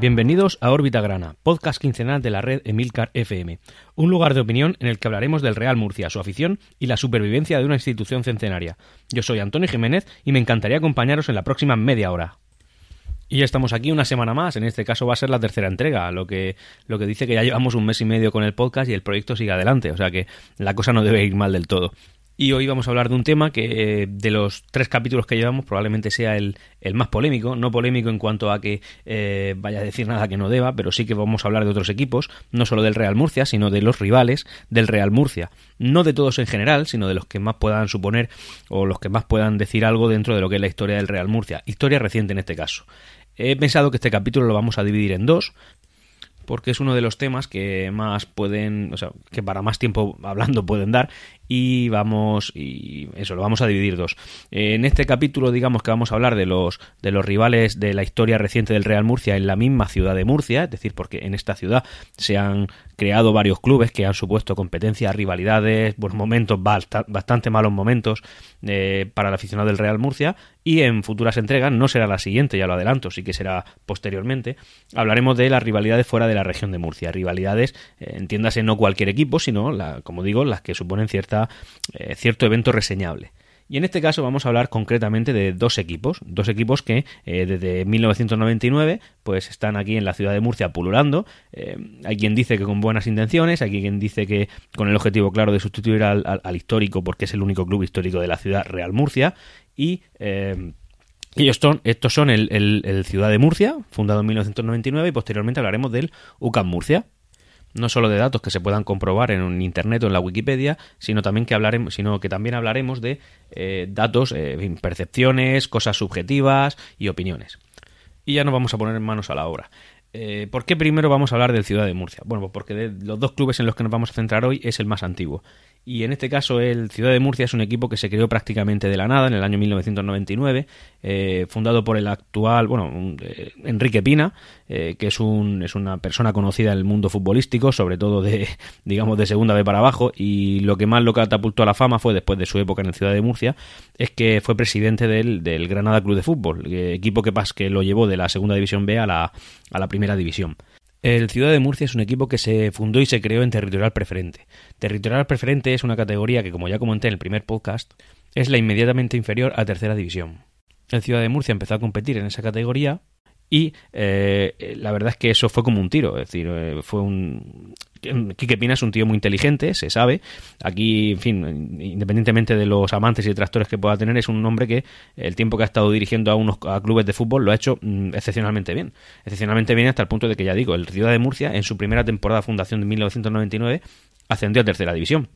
Bienvenidos a Órbita Grana, podcast quincenal de la red Emilcar FM, un lugar de opinión en el que hablaremos del Real Murcia, su afición y la supervivencia de una institución centenaria. Yo soy Antonio Jiménez y me encantaría acompañaros en la próxima media hora. Y ya estamos aquí una semana más, en este caso va a ser la tercera entrega, lo que, lo que dice que ya llevamos un mes y medio con el podcast y el proyecto sigue adelante, o sea que la cosa no debe ir mal del todo. Y hoy vamos a hablar de un tema que eh, de los tres capítulos que llevamos probablemente sea el, más polémico, no polémico en cuanto a que eh, vaya a decir nada que no deba, pero sí que vamos a hablar de otros equipos, no solo del Real Murcia, sino de los rivales del Real Murcia. No de todos en general, sino de los que más puedan suponer o los que más puedan decir algo dentro de lo que es la historia del Real Murcia, historia reciente en este caso. He pensado que este capítulo lo vamos a dividir en dos, porque es uno de los temas que más pueden, o sea, que para más tiempo hablando pueden dar y vamos y eso lo vamos a dividir dos. En este capítulo digamos que vamos a hablar de los de los rivales de la historia reciente del Real Murcia en la misma ciudad de Murcia, es decir, porque en esta ciudad se han creado varios clubes que han supuesto competencias, rivalidades, buenos momentos, bastante malos momentos eh, para el aficionado del Real Murcia y en futuras entregas, no será la siguiente, ya lo adelanto, sí que será posteriormente, hablaremos de las rivalidades fuera de la región de Murcia, rivalidades, eh, entiéndase no cualquier equipo, sino, la, como digo, las que suponen cierta, eh, cierto evento reseñable. Y en este caso vamos a hablar concretamente de dos equipos, dos equipos que eh, desde 1999 pues están aquí en la ciudad de Murcia pululando. Eh, hay quien dice que con buenas intenciones, hay quien dice que con el objetivo claro de sustituir al, histórico porque es el único club histórico de la ciudad Real Murcia y ellos son, estos son el, el, Ciudad de Murcia, fundado en 1999, y posteriormente hablaremos del UCAM Murcia, no solo de datos que se puedan comprobar en internet o en la Wikipedia, sino también que hablaremos, sino que también hablaremos de eh, datos, eh, percepciones, cosas subjetivas y opiniones. Y ya nos vamos a poner manos a la obra. Eh, ¿Por qué primero vamos a hablar del Ciudad de Murcia? Bueno, pues porque de los dos clubes en los que nos vamos a centrar hoy es el más antiguo. Y en este caso el Ciudad de Murcia es un equipo que se creó prácticamente de la nada en el año 1999, eh, fundado por el actual, bueno, eh, Enrique Pina, que es, un, es una persona conocida en el mundo futbolístico, sobre todo de, digamos, de segunda B para abajo, y lo que más lo catapultó a la fama fue después de su época en el Ciudad de Murcia, es que fue presidente del, del Granada Club de Fútbol, equipo que, que lo llevó de la segunda división B a la, a la primera división. El Ciudad de Murcia es un equipo que se fundó y se creó en territorial preferente. Territorial preferente es una categoría que, como ya comenté en el primer podcast, es la inmediatamente inferior a tercera división. El Ciudad de Murcia empezó a competir en esa categoría y eh, la verdad es que eso fue como un tiro, es decir, eh, fue un... Quique Pina es un tío muy inteligente, se sabe. Aquí, en fin, independientemente de los amantes y detractores que pueda tener, es un hombre que el tiempo que ha estado dirigiendo a unos a clubes de fútbol lo ha hecho mm, excepcionalmente bien. Excepcionalmente bien hasta el punto de que, ya digo, el Ciudad de Murcia, en su primera temporada de fundación de 1999, ascendió a tercera división.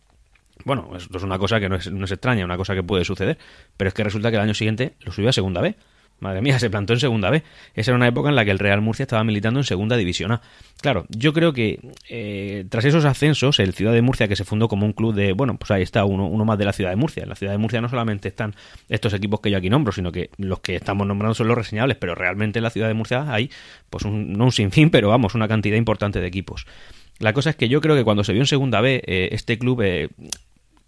Bueno, esto es una cosa que no es, no es extraña, una cosa que puede suceder, pero es que resulta que el año siguiente lo subió a segunda B. Madre mía, se plantó en segunda B. Esa era una época en la que el Real Murcia estaba militando en segunda división A. Claro, yo creo que eh, tras esos ascensos, el Ciudad de Murcia, que se fundó como un club de, bueno, pues ahí está uno, uno más de la Ciudad de Murcia. En la Ciudad de Murcia no solamente están estos equipos que yo aquí nombro, sino que los que estamos nombrando son los reseñables, pero realmente en la Ciudad de Murcia hay, pues un, no un sinfín, pero vamos, una cantidad importante de equipos. La cosa es que yo creo que cuando se vio en segunda B, eh, este club eh,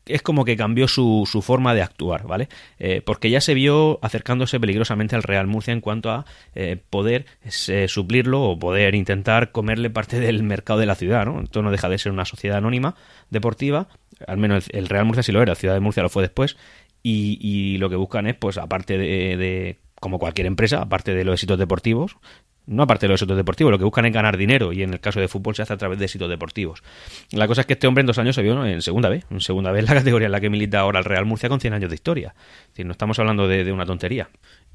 es como que cambió su, su forma de actuar, ¿vale? Eh, porque ya se vio acercándose peligrosamente al Real Murcia en cuanto a eh, poder eh, suplirlo o poder intentar comerle parte del mercado de la ciudad, ¿no? Esto no deja de ser una sociedad anónima deportiva, al menos el, Real Murcia sí lo era, Ciudad de Murcia lo fue después, y, lo que buscan es, pues, aparte de como cualquier empresa, aparte de los éxitos deportivos, no aparte de los éxitos deportivos, lo que buscan es ganar dinero y en el caso de fútbol se hace a través de éxitos deportivos. La cosa es que este hombre en dos años se vio en segunda vez, en segunda vez la categoría en la que milita ahora el Real Murcia con 100 años de historia. Es decir, no estamos hablando de, una tontería.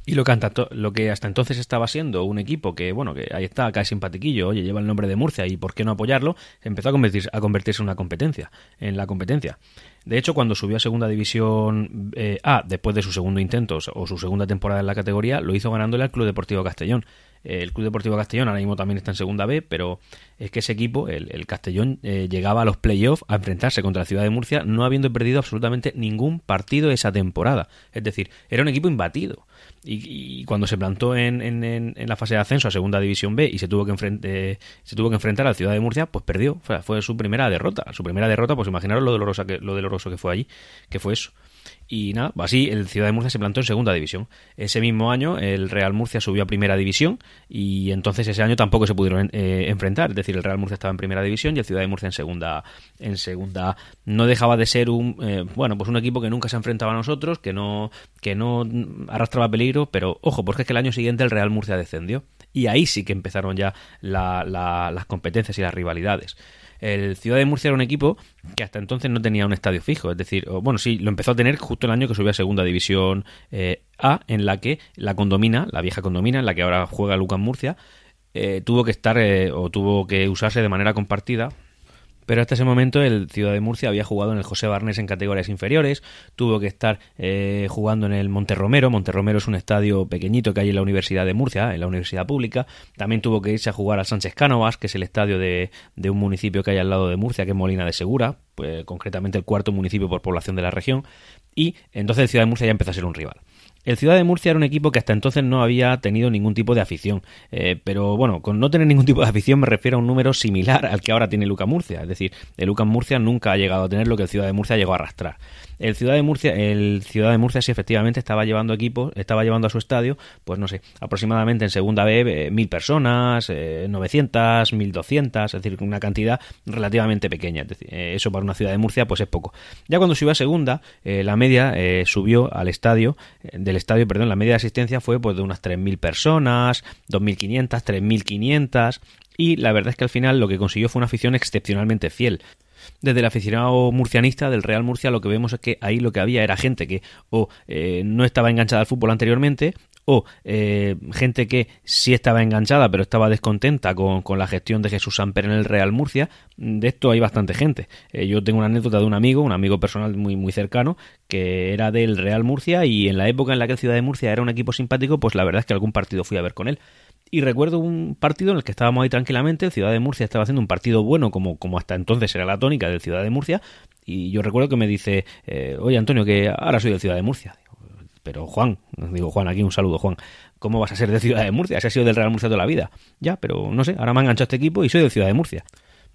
Y lo que, lo que, hasta entonces estaba siendo un equipo que, bueno, que ahí está, cae simpatiquillo, oye, lleva el nombre de Murcia y por qué no apoyarlo, empezó a convertirse, a convertirse en una competencia, en la competencia. De hecho, cuando subió a Segunda División eh, A, después de su segundo intento o su segunda temporada en la categoría, lo hizo ganándole al Club Deportivo Castellón. El Club Deportivo Castellón ahora mismo también está en segunda B, pero es que ese equipo, el, Castellón, eh, llegaba a los playoffs a enfrentarse contra la ciudad de Murcia, no habiendo perdido absolutamente ningún partido esa temporada. Es decir, era un equipo imbatido. Y, cuando se plantó en, en, la fase de ascenso a segunda división B y se tuvo que enfrentar, se tuvo que enfrentar a la ciudad de Murcia, pues perdió. Fue, fue su primera derrota. Su primera derrota, pues imaginaros lo doloroso que, lo doloroso que fue allí, que fue eso. Y nada, así el Ciudad de Murcia se plantó en segunda división. Ese mismo año el Real Murcia subió a primera división y entonces ese año tampoco se pudieron eh, enfrentar. Es decir, el Real Murcia estaba en primera división y el Ciudad de Murcia en segunda. En segunda no dejaba de ser un eh, bueno pues un equipo que nunca se enfrentaba a nosotros, que no que no arrastraba peligro, pero ojo, porque es que el año siguiente el Real Murcia descendió y ahí sí que empezaron ya las competencias y las rivalidades. El Ciudad de Murcia era un equipo que hasta entonces no tenía un estadio fijo, es decir, bueno, sí, lo empezó a tener justo el año que subió a Segunda División eh, A, en la que la condomina, la vieja condomina, en la que ahora juega Lucas Murcia, eh, tuvo que estar eh, o tuvo que usarse de manera compartida pero hasta ese momento el Ciudad de Murcia había jugado en el José Barnés en categorías inferiores, tuvo que estar eh, jugando en el Monterromero, Monterromero es un estadio pequeñito que hay en la Universidad de Murcia, en la Universidad Pública, también tuvo que irse a jugar al Sánchez Cánovas, que es el estadio de, de un municipio que hay al lado de Murcia, que es Molina de Segura, pues, concretamente el cuarto municipio por población de la región, y entonces el Ciudad de Murcia ya empezó a ser un rival. El Ciudad de Murcia era un equipo que hasta entonces no había tenido ningún tipo de afición. Eh, pero bueno, con no tener ningún tipo de afición me refiero a un número similar al que ahora tiene Lucas Murcia. Es decir, el Lucas Murcia nunca ha llegado a tener lo que el Ciudad de Murcia llegó a arrastrar. El Ciudad de Murcia, el Ciudad de Murcia sí efectivamente estaba llevando equipos, estaba llevando a su estadio, pues no sé, aproximadamente en segunda B eh, mil personas, eh, 900, 1200, es decir, una cantidad relativamente pequeña. Eh, eso para una ciudad de Murcia pues es poco. Ya cuando subió a segunda, la media subió al estadio, del estadio, perdón, la media de asistencia fue pues de unas 3000 personas, 2500, 3500 y la verdad es que al final lo que consiguió fue una afición excepcionalmente fiel. Desde el aficionado murcianista del Real Murcia lo que vemos es que ahí lo que había era gente que o eh, no estaba enganchada al fútbol anteriormente o eh, gente que sí estaba enganchada pero estaba descontenta con, la gestión de Jesús Samper en el Real Murcia. De esto hay bastante gente. Eh, yo tengo una anécdota de un amigo, un amigo personal muy, muy cercano, que era del Real Murcia y en la época en la que el Ciudad de Murcia era un equipo simpático, pues la verdad es que algún partido fui a ver con él. Y recuerdo un partido en el que estábamos ahí tranquilamente, el Ciudad de Murcia estaba haciendo un partido bueno, como, como hasta entonces era la tónica del Ciudad de Murcia, y yo recuerdo que me dice, eh, oye Antonio, que ahora soy del Ciudad de Murcia. Pero Juan, digo Juan, aquí un saludo Juan, ¿cómo vas a ser de Ciudad de Murcia? Ese ha sido del Real Murcia toda la vida. Ya, pero no sé, ahora me ha enganchado este equipo y soy del Ciudad de Murcia.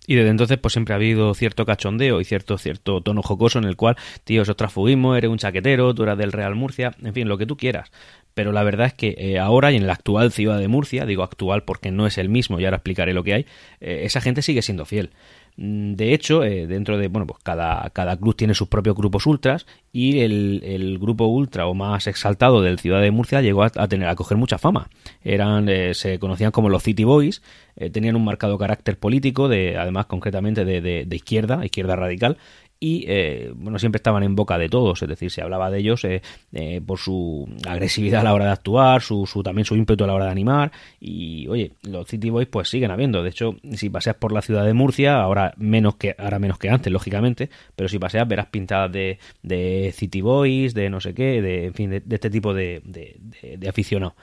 Y desde entonces, pues siempre ha habido cierto cachondeo y cierto, cierto tono jocoso en el cual, tío, eso transfugismo, eres un chaquetero, tú eras del Real Murcia, en fin, lo que tú quieras. Pero la verdad es que eh, ahora y en la actual ciudad de Murcia, digo actual porque no es el mismo y ahora explicaré lo que hay, eh, esa gente sigue siendo fiel. Mm, de hecho, eh, dentro de, bueno, pues cada, cada club tiene sus propios grupos ultras y el, grupo ultra o más exaltado del Ciudad de Murcia llegó a, tener, a coger mucha fama. Eran, eh, se conocían como los City Boys, eh, tenían un marcado carácter político, de, además concretamente de, de izquierda, izquierda radical, y eh, bueno siempre estaban en boca de todos es decir se hablaba de ellos eh, eh, por su agresividad a la hora de actuar su, su, también su ímpetu a la hora de animar y oye los City Boys pues siguen habiendo. De hecho si paseas por la ciudad de Murcia ahora menos que ahora menos que antes lógicamente pero si paseas verás pintadas de, de City Boys de no sé qué de en fin de, este tipo de, de, de aficionados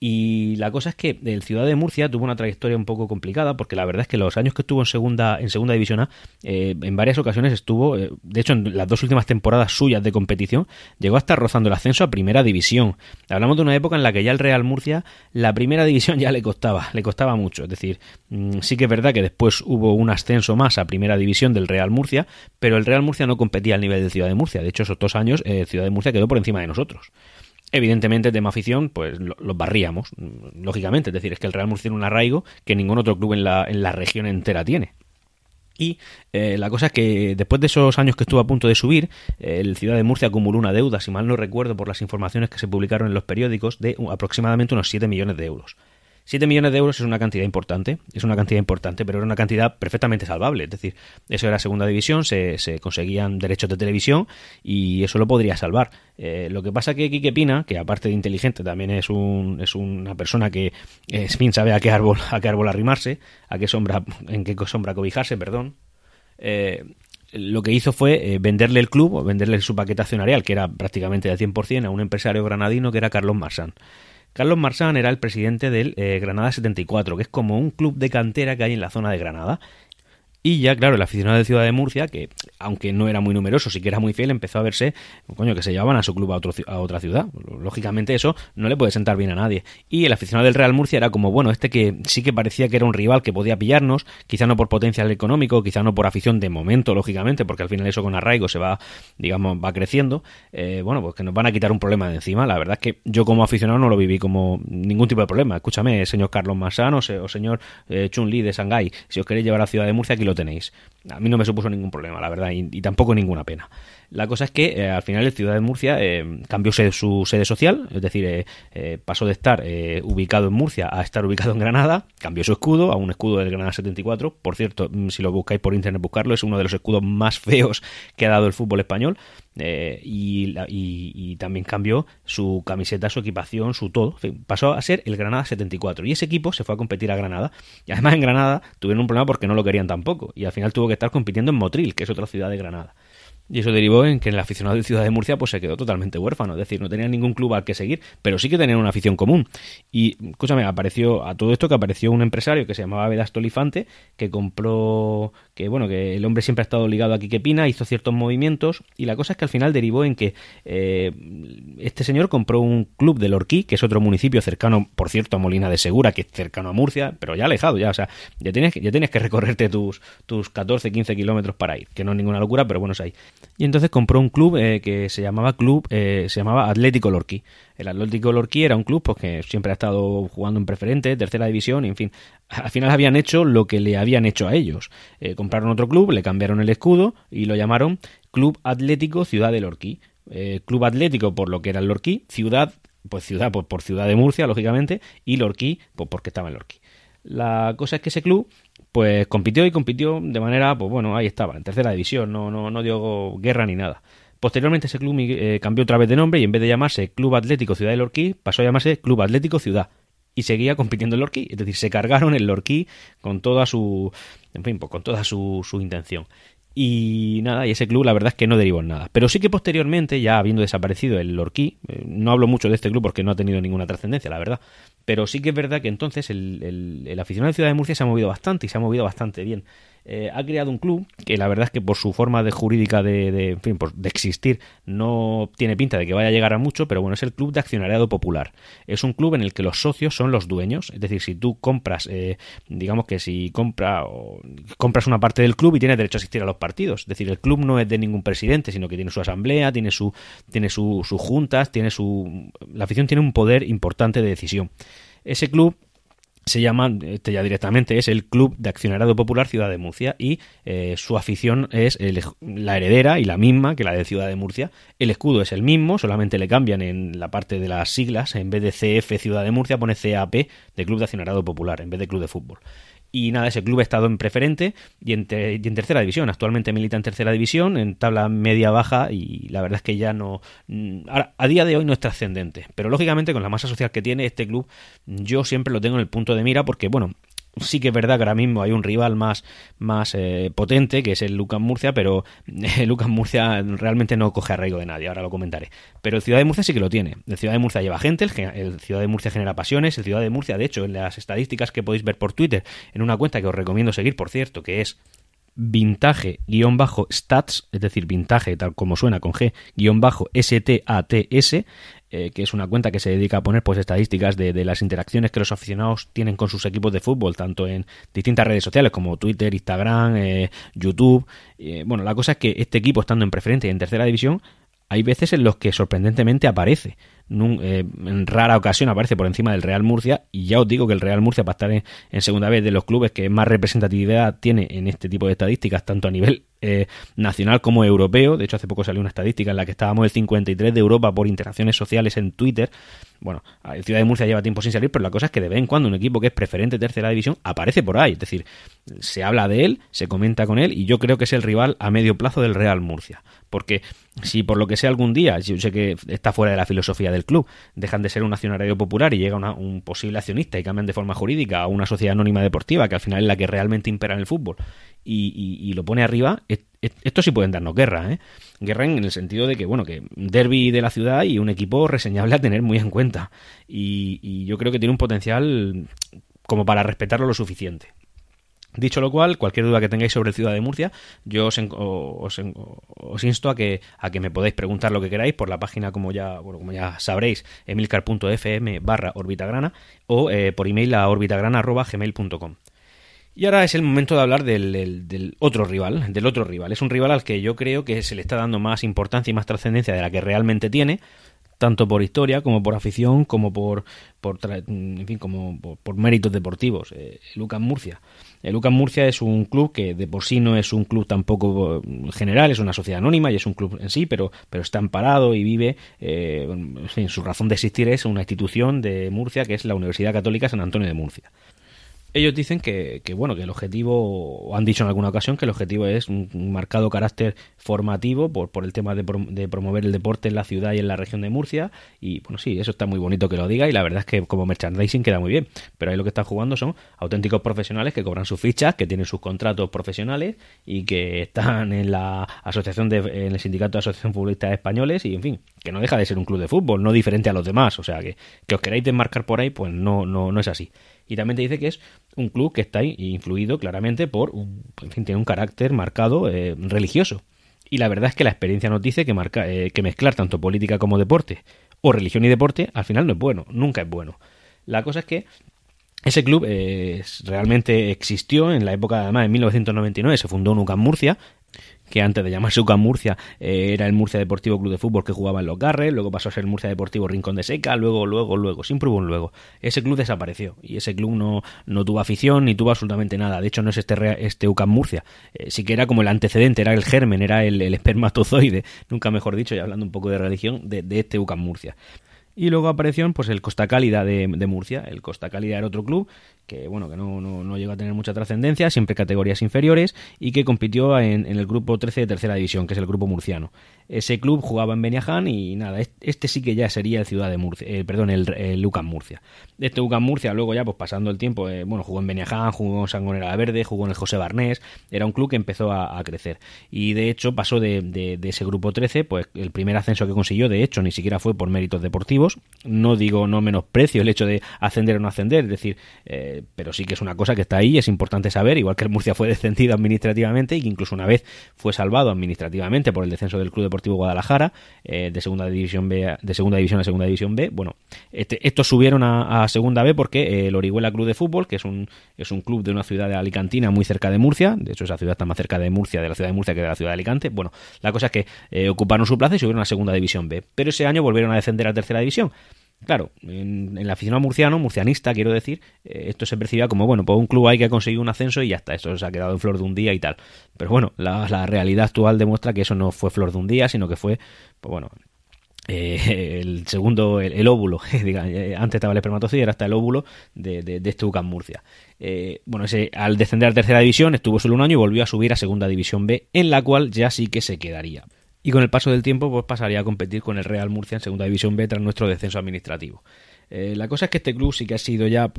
y la cosa es que el Ciudad de Murcia tuvo una trayectoria un poco complicada, porque la verdad es que los años que estuvo en segunda, en segunda división A, eh, en varias ocasiones estuvo, eh, de hecho en las dos últimas temporadas suyas de competición, llegó a estar rozando el ascenso a primera división. Hablamos de una época en la que ya el Real Murcia, la primera división ya le costaba, le costaba mucho. Es decir, mm, sí que es verdad que después hubo un ascenso más a primera división del Real Murcia, pero el Real Murcia no competía al nivel del Ciudad de Murcia. De hecho, esos dos años, eh, Ciudad de Murcia quedó por encima de nosotros. Evidentemente, tema afición, pues los barríamos, lógicamente. Es decir, es que el Real Murcia tiene un arraigo que ningún otro club en la, en la región entera tiene. Y eh, la cosa es que después de esos años que estuvo a punto de subir, el Ciudad de Murcia acumuló una deuda, si mal no recuerdo por las informaciones que se publicaron en los periódicos, de aproximadamente unos 7 millones de euros. 7 millones de euros es una cantidad importante, es una cantidad importante, pero era una cantidad perfectamente salvable. Es decir, eso era segunda división, se, conseguían derechos de televisión y eso lo podría salvar. Eh, lo que pasa que Quique Pina, que aparte de inteligente también es, un, es una persona que es fin sabe a qué árbol, a qué árbol arrimarse, a qué sombra, en qué sombra cobijarse, perdón. Eh, lo que hizo fue eh, venderle el club, o venderle su paquete accionarial, que era prácticamente del 100%, a un empresario granadino que era Carlos Marsan. Carlos Marsán era el presidente del eh, Granada 74, que es como un club de cantera que hay en la zona de Granada. Y ya, claro, el aficionado de Ciudad de Murcia, que aunque no era muy numeroso, sí que era muy fiel, empezó a verse, coño, que se llevaban a su club a, otro, a otra ciudad. Lógicamente eso no le puede sentar bien a nadie. Y el aficionado del Real Murcia era como, bueno, este que sí que parecía que era un rival que podía pillarnos, quizá no por potencial económico, quizá no por afición de momento, lógicamente, porque al final eso con arraigo se va, digamos, va creciendo. Eh, bueno, pues que nos van a quitar un problema de encima. La verdad es que yo como aficionado no lo viví como ningún tipo de problema. Escúchame, señor Carlos Masano o señor eh, Chun Li de Shanghái, si os queréis llevar a Ciudad de Murcia, aquí lo tenéis. A mí no me supuso ningún problema, la verdad, y, tampoco ninguna pena. La cosa es que eh, al final el Ciudad de Murcia eh, cambió su sede social, es decir, eh, pasó de estar ubicado en Murcia a estar ubicado en Granada, cambió su escudo a un escudo del Granada 74. Por cierto, mm, si lo buscáis por internet buscarlo, es uno de los escudos más feos que ha dado el fútbol español. y, también cambió su camiseta, su equipación, su todo. pasó a ser el Granada 74. Y ese equipo se fue a competir a Granada. Y además en Granada tuvieron un problema porque no lo querían tampoco. Y al final tuvo que estar compitiendo en Motril, que es otra ciudad de Granada. Y eso derivó en que el aficionado de Ciudad de Murcia pues se quedó totalmente huérfano, es decir, no tenía ningún club al que seguir, pero sí que tenían una afición común. Y, escúchame, apareció a todo esto que apareció un empresario que se llamaba Vedasto Olifante, que compró, que bueno, que el hombre siempre ha estado ligado a Quique Pina, hizo ciertos movimientos, y la cosa es que al final derivó en que eh, este señor compró un club del Orquí, que es otro municipio cercano, por cierto, a Molina de Segura, que es cercano a Murcia, pero ya alejado, ya, o sea, ya tienes, ya tienes que recorrerte tus, tus 14, 15 kilómetros para ir, que no es ninguna locura, pero bueno, es ahí. Y entonces compró un club eh, que se llamaba Club, eh, se llamaba Atlético Lorquí. El Atlético Lorquí era un club pues, que siempre ha estado jugando en preferente, tercera división, en fin. Al final habían hecho lo que le habían hecho a ellos. Eh, compraron otro club, le cambiaron el escudo y lo llamaron Club Atlético Ciudad de Lorquí. club Atlético por lo que era el Lorquí, ciudad, pues ciudad pues, por ciudad de Murcia, lógicamente, y Lorquí pues porque estaba en Lorquí. La cosa es que ese club pues compitió y compitió de manera, pues bueno, ahí estaba, en tercera división, no, no, no dio guerra ni nada. Posteriormente ese club eh, cambió otra vez de nombre y en vez de llamarse Club Atlético Ciudad de Lorquí, pasó a llamarse Club Atlético Ciudad. Y seguía compitiendo en Lorquí, es decir, se cargaron el Lorquí con toda su, en fin, pues con toda su, su intención. Y nada, y ese club la verdad es que no derivó en nada. Pero sí que posteriormente, ya habiendo desaparecido el Lorquí, eh, no hablo mucho de este club porque no ha tenido ninguna trascendencia, la verdad. Pero sí que es verdad que entonces el, el, el aficionado de Ciudad de Murcia se ha movido bastante y se ha movido bastante bien. Eh, ha creado un club que la verdad es que por su forma de jurídica de, de, de, existir no tiene pinta de que vaya a llegar a mucho, pero bueno, es el Club de Accionariado Popular. Es un club en el que los socios son los dueños, es decir, si tú compras, eh, digamos que si compra, o, compras una parte del club y tienes derecho a asistir a los partidos, es decir, el club no es de ningún presidente, sino que tiene su asamblea, tiene su, tiene sus juntas, tiene su, la afición tiene un poder importante de decisión. Ese club se llama, este ya directamente es el Club de Accionariado Popular Ciudad de Murcia y eh, su afición es la heredera y la misma que la de Ciudad de Murcia. El escudo es el mismo, solamente le cambian en la parte de las siglas, en vez de CF Ciudad de Murcia pone CAP de Club de Accionariado Popular en vez de Club de Fútbol. Y nada, ese club ha estado en preferente y en, tercera división. Actualmente milita en tercera división, en tabla media-baja, y la verdad es que ya no. Mm, a día de hoy no es trascendente. Pero lógicamente, con la masa social que tiene este club, yo siempre lo tengo en el punto de mira porque, bueno, sí que es verdad que ahora mismo hay un rival más, más eh, potente, que es el Lucas Murcia, pero el Lucas Murcia realmente no coge arraigo de nadie, ahora lo comentaré. Pero el Ciudad de Murcia sí que lo tiene. El Ciudad de Murcia lleva gente, el, Ciudad de Murcia genera pasiones, el Ciudad de Murcia, de hecho, en las estadísticas que podéis ver por Twitter, en una cuenta que os recomiendo seguir, por cierto, que es vintage-stats, es decir, vintage tal como suena con G-STATS, eh, que es una cuenta que se dedica a poner pues estadísticas de, las interacciones que los aficionados tienen con sus equipos de fútbol, tanto en distintas redes sociales como Twitter, Instagram, eh, YouTube. Eh, bueno, la cosa es que este equipo, estando en preferente y en tercera división, hay veces en los que sorprendentemente aparece. en rara ocasión aparece por encima del Real Murcia y ya os digo que el Real Murcia para estar en, segunda vez de los clubes que más representatividad tiene en este tipo de estadísticas, tanto a nivel eh, nacional como europeo. De hecho, hace poco salió una estadística en la que estábamos el 53 de Europa por interacciones sociales en Twitter. Bueno, Ciudad de Murcia lleva tiempo sin salir, pero la cosa es que de vez en cuando un equipo que es preferente tercera división aparece por ahí. Es decir, se habla de él, se comenta con él y yo creo que es el rival a medio plazo del Real Murcia. Porque si por lo que sea algún día, yo sé que está fuera de la filosofía del club, dejan de ser un accionario popular y llega un posible accionista y cambian de forma jurídica a una sociedad anónima deportiva, que al final es la que realmente impera en el fútbol, y, lo pone arriba, esto sí pueden darnos guerra, ¿eh? Guerra en el sentido de que, bueno, que derby de la ciudad y un equipo reseñable a tener muy en cuenta. Y, yo creo que tiene un potencial como para respetarlo lo suficiente. Dicho lo cual, cualquier duda que tengáis sobre Ciudad de Murcia, yo os, os, insto a que, a que me podáis preguntar lo que queráis por la página, como ya, bueno, como ya sabréis, emilcar.fm barra orbitagrana o eh, por email a orbitagrana.gmail.com. Y ahora es el momento de hablar del, otro rival, del otro rival. Es un rival al que yo creo que se le está dando más importancia y más trascendencia de la que realmente tiene, tanto por historia como por afición, como por, en fin, como por, méritos deportivos. Eh, Lucas Murcia. El Lucas Murcia es un club que de por sí no es un club tampoco general, es una sociedad anónima y es un club en sí, pero, pero está amparado y vive, eh, en su razón de existir es una institución de Murcia que es la Universidad Católica San Antonio de Murcia ellos dicen que, bueno que el objetivo o han dicho en alguna ocasión que el objetivo es un, marcado carácter formativo por, por el tema de, promover el deporte en la ciudad y en la región de Murcia. Y bueno sí eso está muy bonito que lo diga y la verdad es que como merchandising queda muy bien. Pero ahí lo que están jugando son auténticos profesionales que cobran sus fichas que tienen sus contratos profesionales y que están en la asociación de en el sindicato de asociación futbolistas españoles y en fin que no deja de ser un club de fútbol no diferente a los demás. O sea que que os queráis desmarcar por ahí pues no no no es así y también te dice que es un club que está influido claramente por, un, en fin, tiene un carácter marcado eh, religioso. Y la verdad es que la experiencia nos dice que, marca, eh, que mezclar tanto política como deporte, o religión y deporte, al final no es bueno, nunca es bueno. La cosa es que ese club eh, realmente existió en la época, además, en 1999 se fundó en Murcia, que antes de llamarse UCAM Murcia eh, era el Murcia Deportivo Club de Fútbol que jugaba en los Garres, luego pasó a ser el Murcia Deportivo Rincón de Seca, luego, luego, luego, siempre hubo un luego. Ese club desapareció y ese club no, no tuvo afición ni tuvo absolutamente nada. De hecho, no es este, este UCAM Murcia, eh, sí que era como el antecedente, era el germen, era el, espermatozoide, nunca mejor dicho, y hablando un poco de religión, de, de este UCAM Murcia. Y luego apareció pues, el Costa Cálida de, de, Murcia. El Costa Cálida era otro club que bueno que no, no, no llegó a tener mucha trascendencia, siempre categorías inferiores, y que compitió en, el grupo 13 de tercera división, que es el grupo murciano. Ese club jugaba en Beniaján y nada, este sí que ya sería el Ciudad de Murcia, eh, perdón, el, Lucan Murcia. Este Lucan Murcia, luego ya pues pasando el tiempo, eh, bueno, jugó en Beniaján, jugó en Sangonera Verde, jugó en el José Barnés, era un club que empezó a, crecer. Y de hecho pasó de, de, ese grupo 13, pues el primer ascenso que consiguió, de hecho, ni siquiera fue por méritos deportivos, no digo no menosprecio el hecho de ascender o no ascender, es decir, eh, pero sí que es una cosa que está ahí, es importante saber, igual que el Murcia fue descendido administrativamente y que incluso una vez fue salvado administrativamente por el descenso del Club Deportivo Guadalajara eh, de segunda división B, de segunda división a segunda división B. Bueno, este, estos subieron a, segunda B porque eh, el Orihuela Club de Fútbol, que es un, es un club de una ciudad de Alicantina muy cerca de Murcia, de hecho esa ciudad está más cerca de Murcia, de la ciudad de Murcia que de la ciudad de Alicante. Bueno, la cosa es que eh, ocuparon su plaza y subieron a segunda división B, pero ese año volvieron a descender a tercera división. Claro, en, en, la afición murciano, murcianista, quiero decir, eh, esto se percibía como, bueno, pues un club hay que conseguir un ascenso y ya está, eso se ha quedado en flor de un día y tal. Pero bueno, la, realidad actual demuestra que eso no fue flor de un día, sino que fue, pues bueno, eh, el segundo, el, óvulo, eh, antes estaba el espermatozoide, era hasta el óvulo de, de, este UCAM Murcia. bueno, ese, al descender a tercera división estuvo solo un año y volvió a subir a segunda división B, en la cual ya sí que se quedaría y con el paso del tiempo pues pasaría a competir con el Real Murcia en Segunda División B tras nuestro descenso administrativo. Eh, la cosa es que este club sí que ha sido ya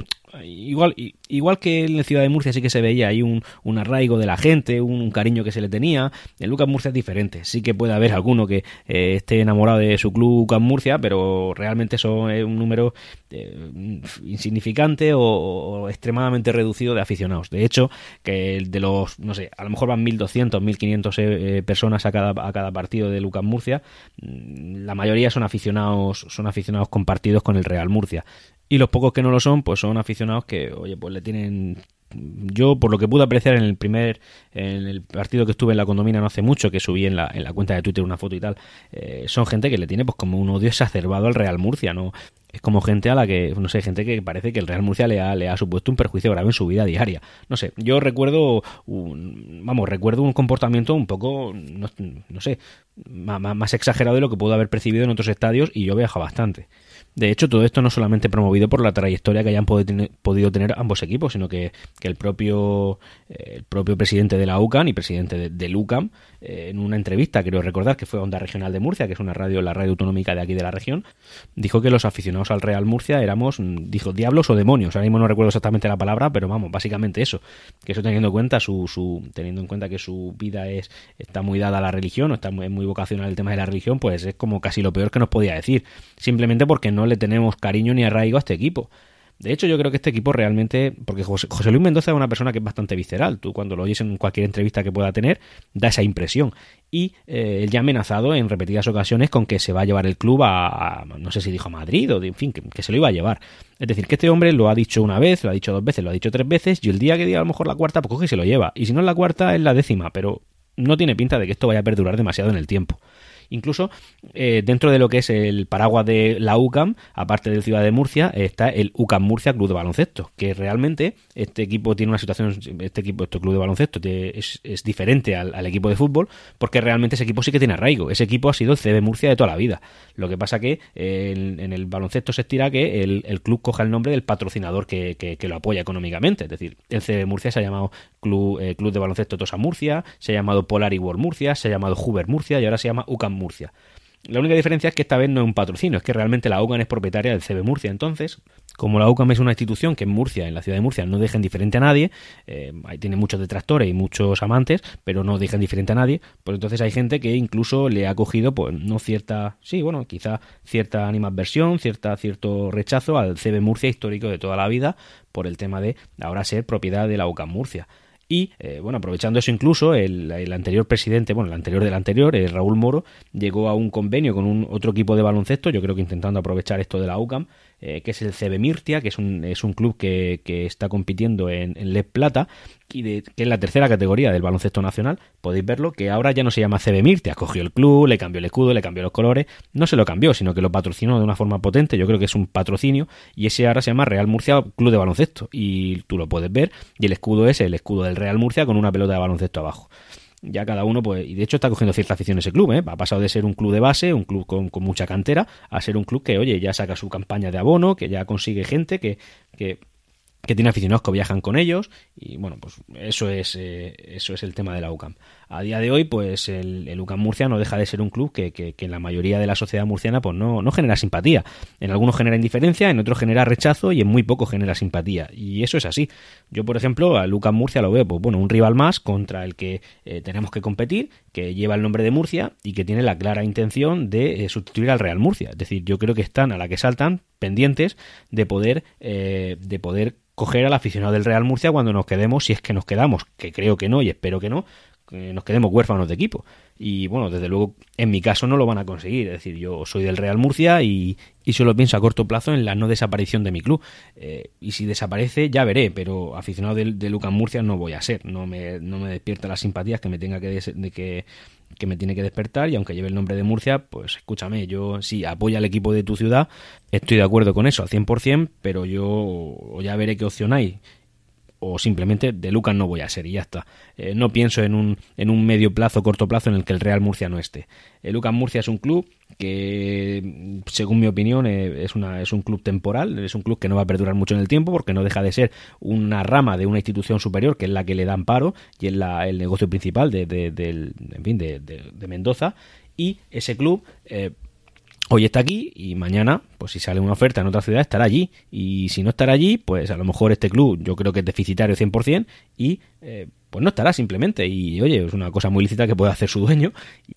igual igual que en la ciudad de Murcia sí que se veía ahí un, arraigo de la gente, un, cariño que se le tenía. En Lucas Murcia es diferente. Sí que puede haber alguno que eh, esté enamorado de su club Lucas Murcia, pero realmente son un número eh, insignificante o, extremadamente reducido de aficionados. De hecho, que de los, no sé, a lo mejor van 1.200, 1.500 personas a cada, a cada partido de Lucas Murcia. Mm, la mayoría son aficionados, son aficionados compartidos con el Real Murcia y los pocos que no lo son, pues son aficionados que, oye, pues le tienen yo por lo que pude apreciar en el primer en el partido que estuve en la condomina no hace mucho que subí en la, en la cuenta de Twitter una foto y tal eh, son gente que le tiene pues como un odio exacerbado al Real Murcia no es como gente a la que no sé gente que parece que el Real Murcia le ha, le ha supuesto un perjuicio grave en su vida diaria. No sé yo recuerdo un, vamos recuerdo un comportamiento un poco no, no sé más, más exagerado de lo que puedo haber percibido en otros estadios y yo viajo bastante de hecho, todo esto no solamente promovido por la trayectoria que hayan podido tener ambos equipos, sino que, el, propio, eh, el propio presidente de la UCAM y presidente de, del UCAM, eh, en una entrevista, quiero recordar que fue Onda Regional de Murcia, que es una radio, la radio autonómica de aquí de la región, dijo que los aficionados al Real Murcia éramos, mm, dijo, diablos o demonios. Ahora mismo no recuerdo exactamente la palabra, pero vamos, básicamente eso. Que eso teniendo en cuenta su, su teniendo en cuenta que su vida es está muy dada a la religión, o está muy, muy vocacional el tema de la religión, pues es como casi lo peor que nos podía decir. Simplemente porque no le tenemos cariño ni arraigo a este equipo. De hecho, yo creo que este equipo realmente, porque José, Luis Mendoza es una persona que es bastante visceral, tú cuando lo oyes en cualquier entrevista que pueda tener, da esa impresión. Y eh, él ya ha amenazado en repetidas ocasiones con que se va a llevar el club a, no sé si dijo a Madrid o, en fin, que, se lo iba a llevar. Es decir, que este hombre lo ha dicho una vez, lo ha dicho dos veces, lo ha dicho tres veces, y el día que diga a lo mejor la cuarta, pues coge y se lo lleva. Y si no es la cuarta, es la décima, pero no tiene pinta de que esto vaya a perdurar demasiado en el tiempo. Incluso eh, dentro de lo que es el paraguas de la UCAM, aparte del Ciudad de Murcia, está el UCAM Murcia Club de Baloncesto, que realmente este equipo tiene una situación, este equipo, este club de baloncesto es, diferente al, equipo de fútbol, porque realmente ese equipo sí que tiene arraigo. Ese equipo ha sido el CB Murcia de toda la vida. Lo que pasa que en, el baloncesto se estira que el, club coja el nombre del patrocinador que, lo apoya económicamente. Es decir, el CB Murcia se ha llamado Club, eh, club de Baloncesto Tosa Murcia, se ha llamado Polar World Murcia, se ha llamado Huber Murcia y ahora se llama UCAM Murcia. La única diferencia es que esta vez no es un patrocinio, es que realmente la UCAM es propietaria del CB Murcia. Entonces, como la UCAM es una institución que en Murcia, en la ciudad de Murcia, no deja indiferente a nadie, eh, ahí tiene muchos detractores y muchos amantes, pero no deja indiferente a nadie, pues entonces hay gente que incluso le ha cogido, pues no cierta, sí, bueno, quizá cierta animadversión, cierta, cierto rechazo al CB Murcia histórico de toda la vida por el tema de ahora ser propiedad de la UCAM Murcia. Y, eh, bueno, aprovechando eso incluso, el, anterior presidente, bueno, el anterior del anterior, el Raúl Moro, llegó a un convenio con un otro equipo de baloncesto, yo creo que intentando aprovechar esto de la UCAM, eh, que es el CB Mirtia, que es un, es un club que, que está compitiendo en, en Plata y de, que es la tercera categoría del baloncesto nacional. Podéis verlo que ahora ya no se llama CB Mirtia, cogió el club, le cambió el escudo, le cambió los colores, no se lo cambió, sino que lo patrocinó de una forma potente, yo creo que es un patrocinio y ese ahora se llama Real Murcia Club de Baloncesto y tú lo puedes ver y el escudo es el escudo del Real Murcia con una pelota de baloncesto abajo ya cada uno, pues, y de hecho está cogiendo cierta afición ese club, ¿eh? Ha pasado de ser un club de base, un club con, con, mucha cantera, a ser un club que, oye, ya saca su campaña de abono, que ya consigue gente, que, que que tiene aficionados que viajan con ellos y bueno pues eso es eh, eso es el tema de la UCAM a día de hoy pues el, el Murcia no deja de ser un club que, que, en la mayoría de la sociedad murciana pues no, no genera simpatía. En algunos genera indiferencia en otros genera rechazo y en muy pocos genera simpatía. Y eso es así. Yo por ejemplo al UCAM Murcia lo veo pues bueno un rival más contra el que eh, tenemos que competir que lleva el nombre de Murcia y que tiene la clara intención de eh, sustituir al Real Murcia. Es decir yo creo que están a la que saltan pendientes de poder de poder coger al aficionado del Real Murcia cuando nos quedemos, si es que nos quedamos, que creo que no y espero que no, que nos quedemos huérfanos de equipo. Y bueno, desde luego, en mi caso no lo van a conseguir. Es decir, yo soy del Real Murcia y, y solo pienso a corto plazo en la no desaparición de mi club. Eh, y si desaparece, ya veré, pero aficionado de, de Lucas Murcia no voy a ser. No me, no me despierta las simpatías que me tenga que, de que que me tiene que despertar y aunque lleve el nombre de Murcia, pues escúchame, yo sí apoya al equipo de tu ciudad, estoy de acuerdo con eso al 100%, pero yo ya veré qué opción hay o simplemente de Lucas no voy a ser y ya está. Eh, no pienso en un, en un medio plazo, corto plazo en el que el Real Murcia no esté. El Lucas Murcia es un club que, según mi opinión, eh, es, una, es un club temporal, es un club que no va a perdurar mucho en el tiempo porque no deja de ser una rama de una institución superior que es la que le dan paro y es la, el negocio principal de, de, en fin, de, Mendoza. Y ese club... Eh, hoy está aquí y mañana, pues si sale una oferta en otra ciudad, estará allí. Y si no estará allí, pues a lo mejor este club yo creo que es deficitario 100% y eh, pues no estará simplemente. Y oye, es una cosa muy lícita que puede hacer su dueño.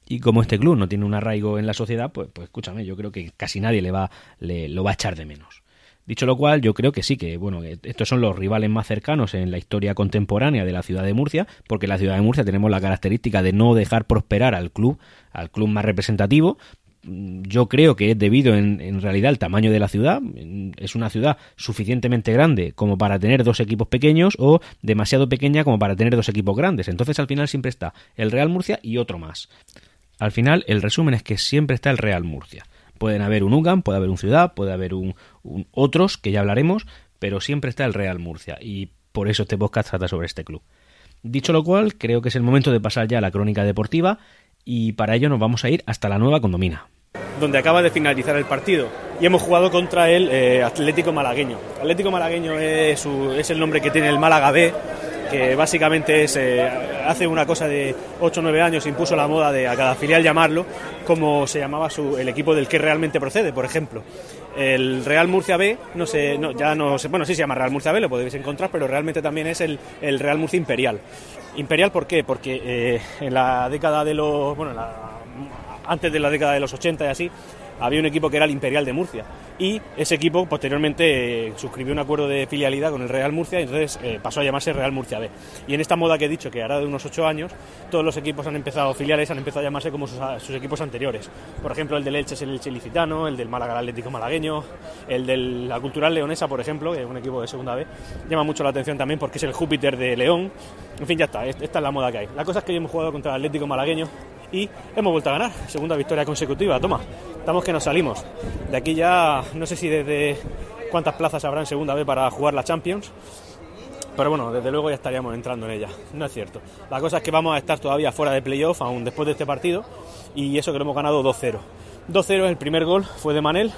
Y como este club no tiene un arraigo en la sociedad, pues, pues escúchame, yo creo que casi nadie le va, le, lo va a echar de menos. Dicho lo cual, yo creo que sí, que bueno, estos son los rivales más cercanos en la historia contemporánea de la ciudad de Murcia, porque la ciudad de Murcia tenemos la característica de no dejar prosperar al club, al club más representativo, yo creo que es debido en, realidad al tamaño de la ciudad. Es una ciudad suficientemente grande como para tener dos equipos pequeños o demasiado pequeña como para tener dos equipos grandes. Entonces al final siempre está el Real Murcia y otro más. Al final el resumen es que siempre está el Real Murcia. Pueden haber un UGAM, puede haber un Ciudad, puede haber un, otros que ya hablaremos, pero siempre está el Real Murcia y por eso este podcast trata sobre este club. Dicho lo cual, creo que es el momento de pasar ya a la crónica deportiva y para ello nos vamos a ir hasta la nueva condomina donde acaba de finalizar el partido. Y hemos jugado contra el eh, Atlético Malagueño. Atlético Malagueño es, es, el nombre que tiene el Málaga B, que básicamente es, eh, hace una cosa de 8 o 9 años impuso la moda de a cada filial llamarlo como se llamaba su, el equipo del que realmente procede, por ejemplo. El Real Murcia B, no sé, no, ya no sé, bueno, sí se llama Real Murcia B, lo podéis encontrar, pero realmente también es el, el Real Murcia Imperial. Imperial, ¿por qué? Porque eh, en la década de los, bueno, la, antes de la década de los 80 y así, había un equipo que era el Imperial de Murcia y ese equipo posteriormente eh, suscribió un acuerdo de filialidad con el Real Murcia y entonces eh, pasó a llamarse Real Murcia B. Y en esta moda que he dicho, que hará de unos ocho años, todos los equipos han empezado, filiales han empezado a llamarse como sus, equipos anteriores. Por ejemplo, el del Elche es el Elche Licitano, el del Málaga Atlético Malagueño, el de la Cultural Leonesa, por ejemplo, que es un equipo de segunda B, llama mucho la atención también porque es el Júpiter de León. En fin, ya está, esta es la moda que hay. La cosa es que hoy hemos jugado contra el Atlético Malagueño y hemos vuelto a ganar, segunda victoria consecutiva, toma, estamos que nos salimos. De aquí ya no sé si desde cuántas plazas habrá en segunda B para jugar la Champions, pero bueno, desde luego ya estaríamos entrando en ella, no es cierto. La cosa es que vamos a estar todavía fuera de playoff aún después de este partido y eso que lo hemos ganado 2-0. 2-0 el primer gol fue de Manel,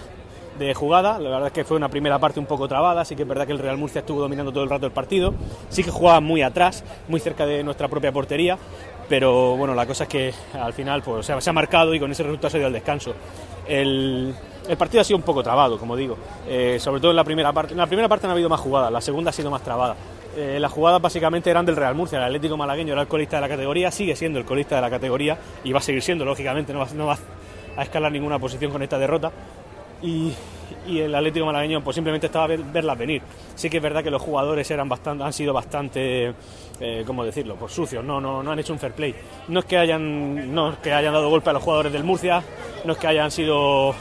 de jugada. La verdad es que fue una primera parte un poco trabada, sí que es verdad que el Real Murcia estuvo dominando todo el rato el partido, sí que jugaba muy atrás, muy cerca de nuestra propia portería, pero bueno, la cosa es que al final pues, se ha marcado y con ese resultado se dio al descanso. El, partido ha sido un poco trabado, como digo, eh, sobre todo en la primera parte. En la primera parte no ha habido más jugadas, la segunda ha sido más trabada. Eh, las jugadas básicamente eran del Real Murcia, el Atlético Malagueño era el colista de la categoría, sigue siendo el colista de la categoría y va a seguir siendo, lógicamente, no va a escalar ninguna posición con esta derrota y, el Atlético malagueño pues simplemente estaba ver, verlas venir. Sí que es verdad que los jugadores eran bastante, han sido bastante, eh, ¿cómo decirlo? Pues sucios, no, no, no han hecho un fair play. No es que hayan, no es que hayan dado golpe a los jugadores del Murcia, no es que hayan sido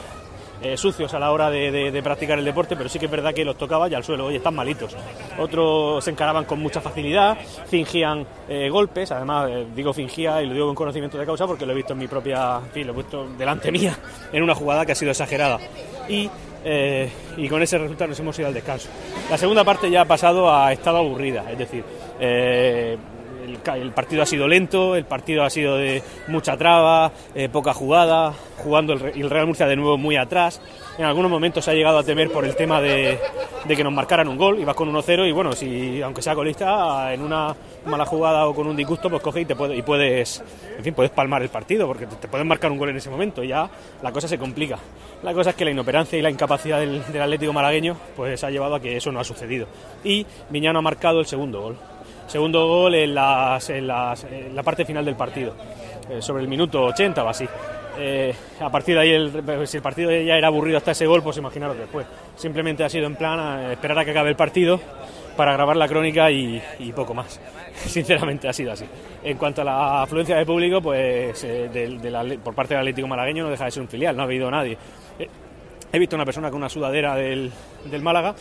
eh, sucios a la hora de, practicar el deporte, pero sí que es verdad que los tocaba y al suelo, oye, están malitos. Otros se encaraban con mucha facilidad, fingían eh, golpes, además eh, digo fingía y lo digo con conocimiento de causa porque lo he visto en mi propia, lo he puesto delante mía en una jugada que ha sido exagerada. Y con ese resultado nos hemos ido al descanso. La segunda parte ya ha pasado a estado aburrida, es decir, el, partido ha sido lento, el partido ha sido de mucha traba, poca jugada, jugando el, Real Murcia de nuevo muy atrás. En algunos momentos se ha llegado a temer por el tema de, que nos marcaran un gol, ibas con 1-0 y bueno, si aunque sea colista, en una mala jugada o con un disgusto, pues coge y, te puede, y puedes, en fin, puedes palmar el partido porque te, pueden marcar un gol en ese momento y ya la cosa se complica. La cosa es que la inoperancia y la incapacidad del, Atlético malagueño pues ha llevado a que eso no ha sucedido. Y Miñano ha marcado el segundo gol. Segundo gol en, la parte final del partido, eh, sobre el minuto 80 o así. Eh, a partir de ahí, el, si el partido ya era aburrido hasta ese gol, pues imaginaros después. Simplemente ha sido en plan esperar a que acabe el partido para grabar la crónica y, poco más. Sinceramente ha sido así. En cuanto a la afluencia de público, pues eh, por parte del Atlético Malagueño no deja de ser un filial, no ha habido nadie. he visto una persona con una sudadera del, del Málaga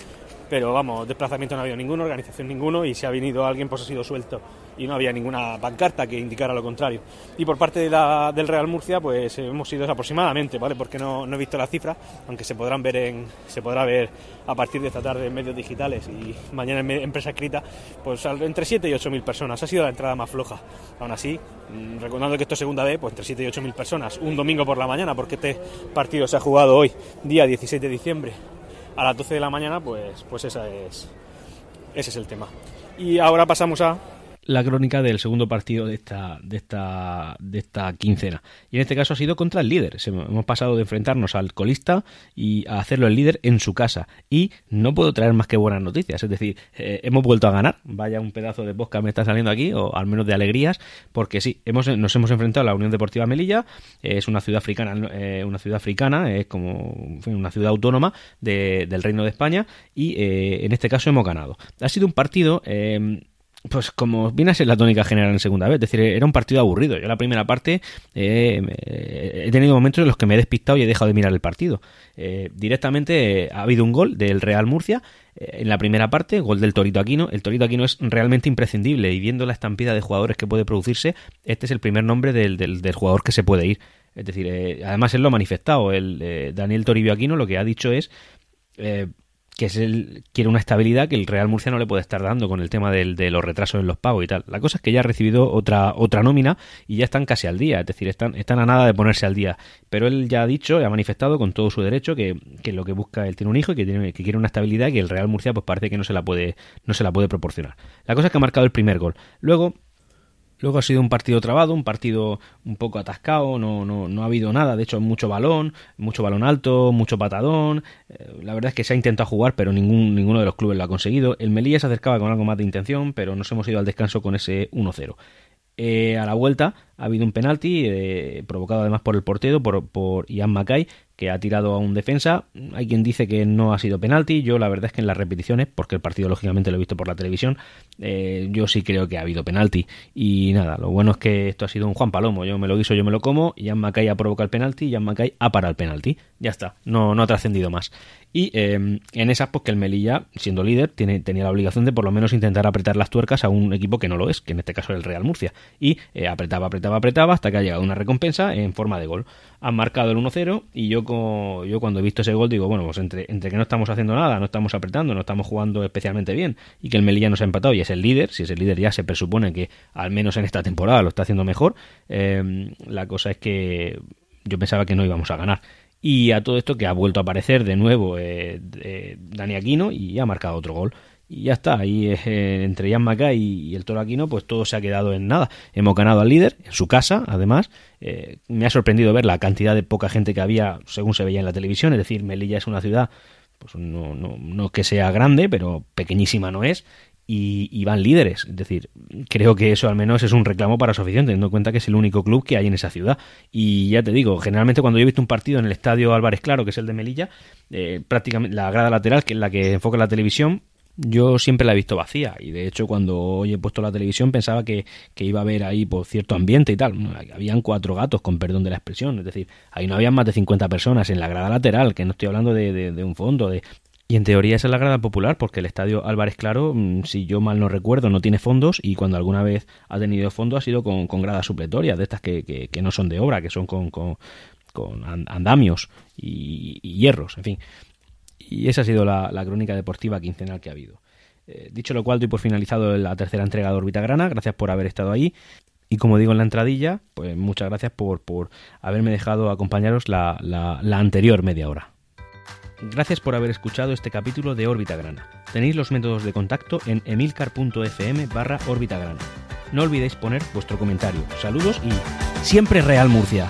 pero vamos, desplazamiento no ha habido ninguno, organización ninguno y si ha venido alguien pues ha sido suelto y no había ninguna pancarta que indicara lo contrario. Y por parte de la, del Real Murcia pues hemos ido aproximadamente, ¿vale? Porque no, no, he visto la cifra, aunque se podrán ver en, se podrá ver a partir de esta tarde en medios digitales y mañana en empresa escrita, pues entre 7 y 8 mil personas. Ha sido la entrada más floja. Aún así, mm, recordando que esto es segunda vez, pues entre 7 y 8 mil personas, un domingo por la mañana, porque este partido se ha jugado hoy, día 16 de diciembre, a las 12 de la mañana, pues, pues esa es, ese es el tema. Y ahora pasamos a la crónica del segundo partido de esta, de esta, de esta quincena. Y en este caso ha sido contra el líder. Hemos pasado de enfrentarnos al colista y a hacerlo el líder en su casa. Y no puedo traer más que buenas noticias. Es decir, eh, hemos vuelto a ganar. Vaya un pedazo de que me está saliendo aquí, o al menos de alegrías, porque sí, hemos, nos hemos enfrentado a la Unión Deportiva Melilla. es una ciudad africana, eh, una ciudad africana, es como una ciudad autónoma del Reino de España. Y eh, en este caso hemos ganado. Ha sido un partido pues como viene a ser la tónica general en segunda vez, es decir, era un partido aburrido. Yo la primera parte eh, he tenido momentos en los que me he despistado y he dejado de mirar el partido. Eh, directamente eh, ha habido un gol del Real Murcia en la primera parte, gol del Torito Aquino. El Torito Aquino es realmente imprescindible y viendo la estampida de jugadores que puede producirse, este es el primer nombre del, del, jugador que se puede ir. Es decir, además él lo ha manifestado. El, Daniel Toribio Aquino lo que ha dicho es que es el, quiere una estabilidad que el Real Murcia no le puede estar dando con el tema del, de los retrasos en los pagos y tal. La cosa es que ya ha recibido otra, otra nómina y ya están casi al día, es decir, están, están a nada de ponerse al día. Pero él ya ha dicho y ha manifestado con todo su derecho que, que lo que busca, él tiene un hijo y que, tiene, que quiere una estabilidad que el Real Murcia pues parece que no se la puede, no se la puede proporcionar. La cosa es que ha marcado el primer gol. Luego Luego ha sido un partido trabado, un partido un poco atascado, no, no, no ha habido nada, de hecho mucho balón, mucho balón alto, mucho patadón. Eh, la verdad es que se ha intentado jugar, pero ningún, ninguno de los clubes lo ha conseguido. El Melilla se acercaba con algo más de intención, pero nos hemos ido al descanso con ese 1-0. Eh, a la vuelta ha habido un penalti eh, provocado además por el portero, por, por Ian Mackay, que ha tirado a un defensa. Hay quien dice que no ha sido penalti. Yo la verdad es que en las repeticiones, porque el partido lógicamente lo he visto por la televisión, eh, yo sí creo que ha habido penalti. Y nada, lo bueno es que esto ha sido un Juan Palomo. Yo me lo guiso, yo me lo como. Ian Mackay ha provocado el penalti y Ian Mackay ha parado el penalti. Ya está, no, no ha trascendido más. Y em, en esas, pues que el Melilla, siendo líder, tiene, tenía la obligación de por lo menos intentar apretar las tuercas a un equipo que no lo es, que en este caso es el Real Murcia. Y eh, apretaba, apretaba, apretaba hasta que ha llegado una recompensa en forma de gol. Han marcado el 1-0 y yo, yo cuando he visto ese gol digo, bueno, pues entre, entre que no estamos haciendo nada, no estamos apretando, no estamos jugando especialmente bien y que el Melilla nos ha empatado y es el líder, si es el líder ya se presupone que al menos en esta temporada lo está haciendo mejor, em, la cosa es que yo pensaba que no íbamos a ganar. Y a todo esto que ha vuelto a aparecer de nuevo eh, Dani Aquino y ha marcado otro gol. Y ya está, ahí eh, entre Jan Macay y, el Toro Aquino, pues todo se ha quedado en nada. Hemos ganado al líder, en su casa, además. Eh, me ha sorprendido ver la cantidad de poca gente que había, según se veía en la televisión. Es decir, Melilla es una ciudad, pues no, no, no que sea grande, pero pequeñísima no es y, van líderes. Es decir, creo que eso al menos es un reclamo para su afición, teniendo en cuenta que es el único club que hay en esa ciudad. Y ya te digo, generalmente cuando yo he visto un partido en el estadio Álvarez Claro, que es el de Melilla, eh, prácticamente la grada lateral, que es la que enfoca la televisión, yo siempre la he visto vacía y de hecho cuando hoy he puesto la televisión pensaba que, iba a haber ahí por cierto ambiente y tal. Habían cuatro gatos, con perdón de la expresión, es decir, ahí no habían más de 50 personas en la grada lateral, que no estoy hablando de, de un fondo, de, y en teoría esa es la grada popular, porque el estadio Álvarez Claro, mm, si yo mal no recuerdo, no tiene fondos y cuando alguna vez ha tenido fondos ha sido con, con gradas supletorias, de estas que, que, no son de obra, que son con, con, andamios y, hierros, en fin. Y esa ha sido la, crónica deportiva quincenal que ha habido. Eh, dicho lo cual, doy por finalizado la tercera entrega de Orbita Grana. Gracias por haber estado ahí. Y como digo en la entradilla, pues muchas gracias por, por haberme dejado acompañaros la, la, la anterior media hora. Gracias por haber escuchado este capítulo de Órbita Grana. Tenéis los métodos de contacto en emilcar.fm barra Órbita Grana. No olvidéis poner vuestro comentario. Saludos y siempre Real Murcia.